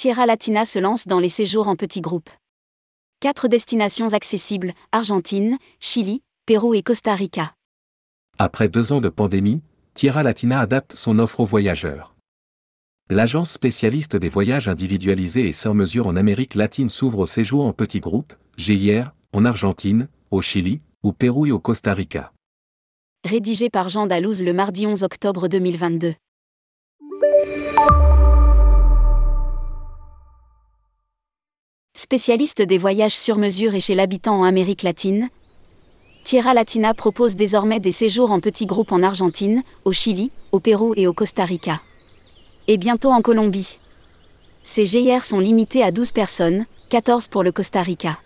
Tierra Latina se lance dans les séjours en petits groupes. Quatre destinations accessibles, Argentine, Chili, Pérou et Costa Rica. Après deux ans de pandémie, Tierra Latina adapte son offre aux voyageurs. L'agence spécialiste des voyages individualisés et sans mesure en Amérique latine s'ouvre au séjour en petits groupes, GIR, en Argentine, au Chili, au Pérou et au Costa Rica. Rédigé par Jean Dalouse le mardi 11 octobre 2022. Spécialiste des voyages sur mesure et chez l'habitant en Amérique latine, Tierra Latina propose désormais des séjours en petits groupes en Argentine, au Chili, au Pérou et au Costa Rica. Et bientôt en Colombie. Ces GIR sont limités à 12 personnes, 14 pour le Costa Rica.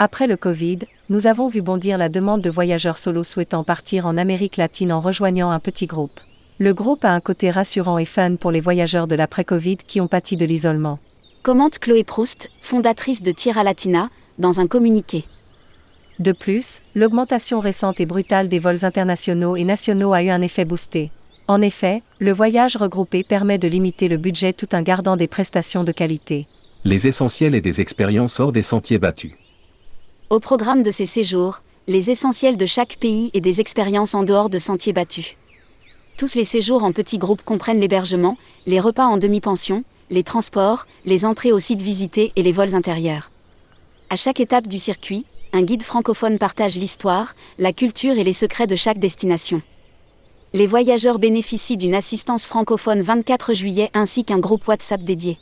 Après le Covid, nous avons vu bondir la demande de voyageurs solos souhaitant partir en Amérique latine en rejoignant un petit groupe. Le groupe a un côté rassurant et fun pour les voyageurs de l'après-Covid qui ont pâti de l'isolement. Commente Chloé Proust, fondatrice de Tierra Latina, dans un communiqué. De plus, l'augmentation récente et brutale des vols internationaux et nationaux a eu un effet boosté. En effet, le voyage regroupé permet de limiter le budget tout en gardant des prestations de qualité. Les essentiels et des expériences hors des sentiers battus. Au programme de ces séjours, les essentiels de chaque pays et des expériences en dehors de sentiers battus. Tous les séjours en petits groupes comprennent l'hébergement, les repas en demi-pension, les transports, les entrées aux sites visités et les vols intérieurs. À chaque étape du circuit, un guide francophone partage l'histoire, la culture et les secrets de chaque destination. Les voyageurs bénéficient d'une assistance francophone 24 juillet ainsi qu'un groupe WhatsApp dédié.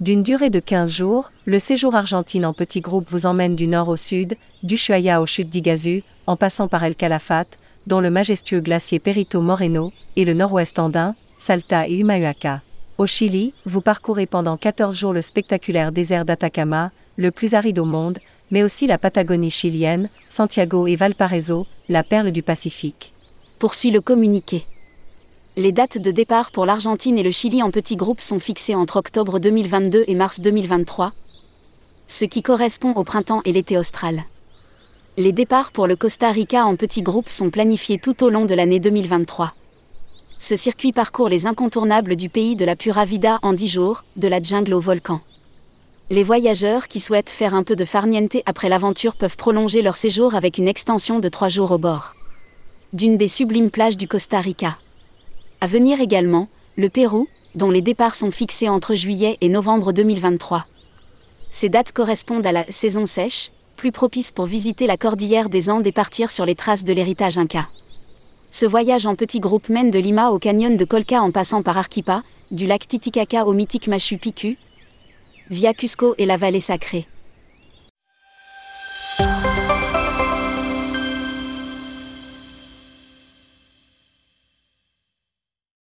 D'une durée de 15 jours, le séjour Argentine en petit groupe vous emmène du nord au sud, du Chuaya aux chutes d'Iguazu, en passant par El Calafate, dont le majestueux glacier Perito Moreno, et le nord-ouest andin, Salta et Humahuaca. Au Chili, vous parcourez pendant 14 jours le spectaculaire désert d'Atacama, le plus aride au monde, mais aussi la Patagonie chilienne, Santiago et Valparaiso, la perle du Pacifique. Poursuit le communiqué. Les dates de départ pour l'Argentine et le Chili en petits groupes sont fixées entre octobre 2022 et mars 2023, ce qui correspond au printemps et l'été austral. Les départs pour le Costa Rica en petits groupes sont planifiés tout au long de l'année 2023. Ce circuit parcourt les incontournables du pays de la Pura Vida en 10 jours, de la jungle au volcan. Les voyageurs qui souhaitent faire un peu de farniente après l'aventure peuvent prolonger leur séjour avec une extension de 3 jours au bord d'une des sublimes plages du Costa Rica. À venir également, le Pérou, dont les départs sont fixés entre juillet et novembre 2023. Ces dates correspondent à la saison sèche, plus propice pour visiter la cordillère des Andes et partir sur les traces de l'héritage inca. Ce voyage en petit groupe mène de Lima au canyon de Colca en passant par Arquipa, du lac Titicaca au mythique Machu Picchu, via Cusco et la vallée sacrée.